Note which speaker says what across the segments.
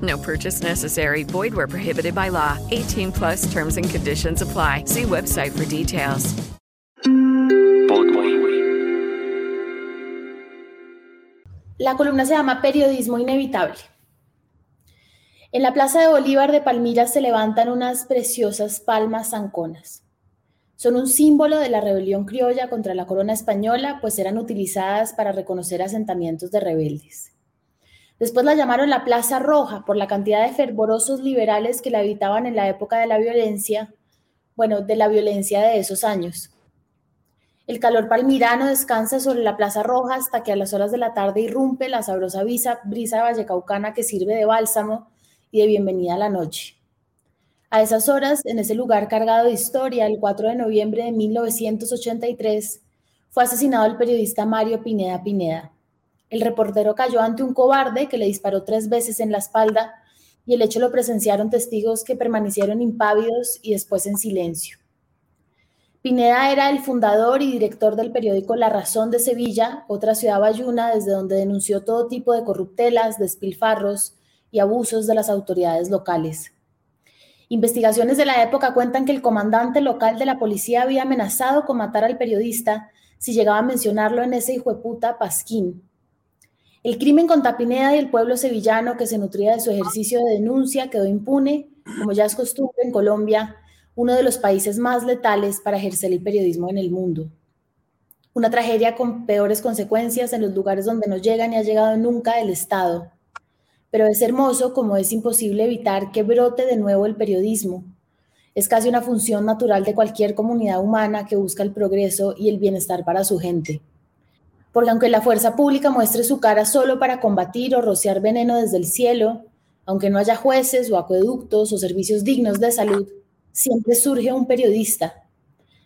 Speaker 1: No purchase necessary. Void where prohibited by law. 18 plus terms and conditions apply. See website for details.
Speaker 2: La columna se llama Periodismo Inevitable. En la Plaza de Bolívar de Palmira se levantan unas preciosas palmas zanconas. Son un símbolo de la rebelión criolla contra la corona española, pues eran utilizadas para reconocer asentamientos de rebeldes. Después la llamaron la Plaza Roja por la cantidad de fervorosos liberales que la habitaban en la época de la violencia, bueno, de la violencia de esos años. El calor palmirano descansa sobre la Plaza Roja hasta que a las horas de la tarde irrumpe la sabrosa brisa, brisa vallecaucana que sirve de bálsamo y de bienvenida a la noche. A esas horas, en ese lugar cargado de historia, el 4 de noviembre de 1983, fue asesinado el periodista Mario Pineda Pineda. El reportero cayó ante un cobarde que le disparó tres veces en la espalda y el hecho lo presenciaron testigos que permanecieron impávidos y después en silencio. Pineda era el fundador y director del periódico La Razón de Sevilla, otra ciudad bayuna desde donde denunció todo tipo de corruptelas, despilfarros y abusos de las autoridades locales. Investigaciones de la época cuentan que el comandante local de la policía había amenazado con matar al periodista si llegaba a mencionarlo en ese hijo de puta Pasquín. El crimen contra Pineda y el pueblo sevillano que se nutría de su ejercicio de denuncia quedó impune, como ya es costumbre en Colombia, uno de los países más letales para ejercer el periodismo en el mundo. Una tragedia con peores consecuencias en los lugares donde no llega ni ha llegado nunca el Estado. Pero es hermoso como es imposible evitar que brote de nuevo el periodismo. Es casi una función natural de cualquier comunidad humana que busca el progreso y el bienestar para su gente. Porque aunque la fuerza pública muestre su cara solo para combatir o rociar veneno desde el cielo, aunque no haya jueces o acueductos o servicios dignos de salud, siempre surge un periodista,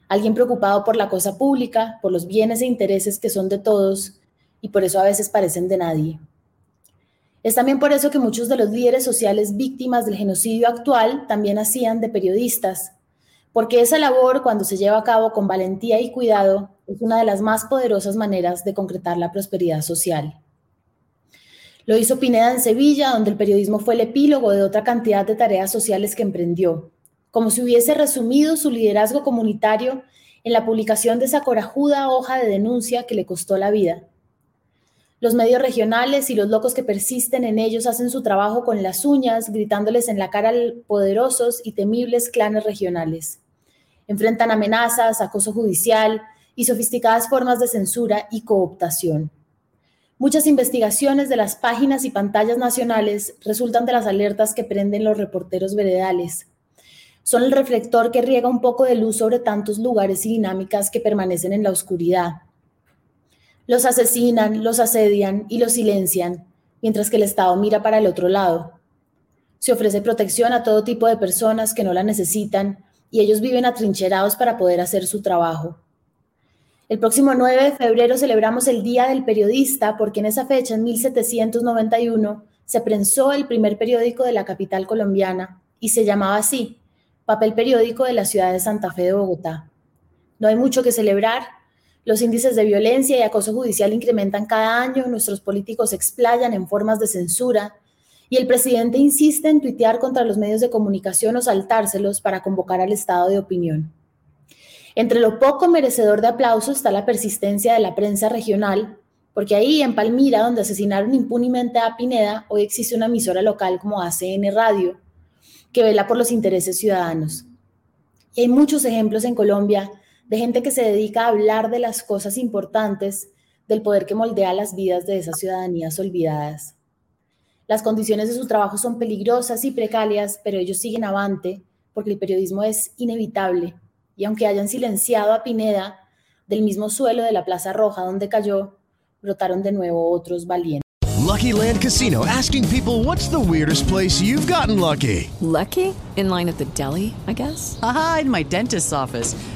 Speaker 2: alguien preocupado por la cosa pública, por los bienes e intereses que son de todos y por eso a veces parecen de nadie. Es también por eso que muchos de los líderes sociales víctimas del genocidio actual también hacían de periodistas, porque esa labor, cuando se lleva a cabo con valentía y cuidado, es una de las más poderosas maneras de concretar la prosperidad social. Lo hizo Pineda en Sevilla, donde el periodismo fue el epílogo de otra cantidad de tareas sociales que emprendió, como si hubiese resumido su liderazgo comunitario en la publicación de esa corajuda hoja de denuncia que le costó la vida. Los medios regionales y los locos que persisten en ellos hacen su trabajo con las uñas, gritándoles en la cara a poderosos y temibles clanes regionales. Enfrentan amenazas, acoso judicial y sofisticadas formas de censura y cooptación. Muchas investigaciones de las páginas y pantallas nacionales resultan de las alertas que prenden los reporteros veredales, son el reflector que riega un poco de luz sobre tantos lugares y dinámicas que permanecen en la oscuridad. Los asesinan, los asedian y los silencian, mientras que el Estado mira para el otro lado. Se ofrece protección a todo tipo de personas que no la necesitan y ellos viven atrincherados para poder hacer su trabajo. El próximo 9 de febrero celebramos el Día del Periodista porque en esa fecha, en 1791, se prensó el primer periódico de la capital colombiana y se llamaba así, papel periódico de la ciudad de Santa Fe de Bogotá. No hay mucho que celebrar. Los índices de violencia y acoso judicial incrementan cada año, nuestros políticos explayan en formas de censura y el presidente insiste en tuitear contra los medios de comunicación o saltárselos para convocar al estado de opinión. Entre lo poco merecedor de aplauso está la persistencia de la prensa regional, porque ahí en Palmira, donde asesinaron impunemente a Pineda, hoy existe una emisora local como ACN Radio, que vela por los intereses ciudadanos. Y hay muchos ejemplos en Colombia de gente que se dedica a hablar de las cosas importantes, del poder que moldea las vidas de esas ciudadanías olvidadas. Las condiciones de su trabajo son peligrosas y precarias, pero ellos siguen avante porque el periodismo es inevitable. Y aunque hayan silenciado a Pineda del mismo suelo de la Plaza Roja donde cayó, brotaron de nuevo otros valientes.
Speaker 3: Lucky Land Casino asking people what's the weirdest place you've gotten lucky?
Speaker 4: Lucky? In line at the deli, I guess.
Speaker 5: Aha, in my dentist's office.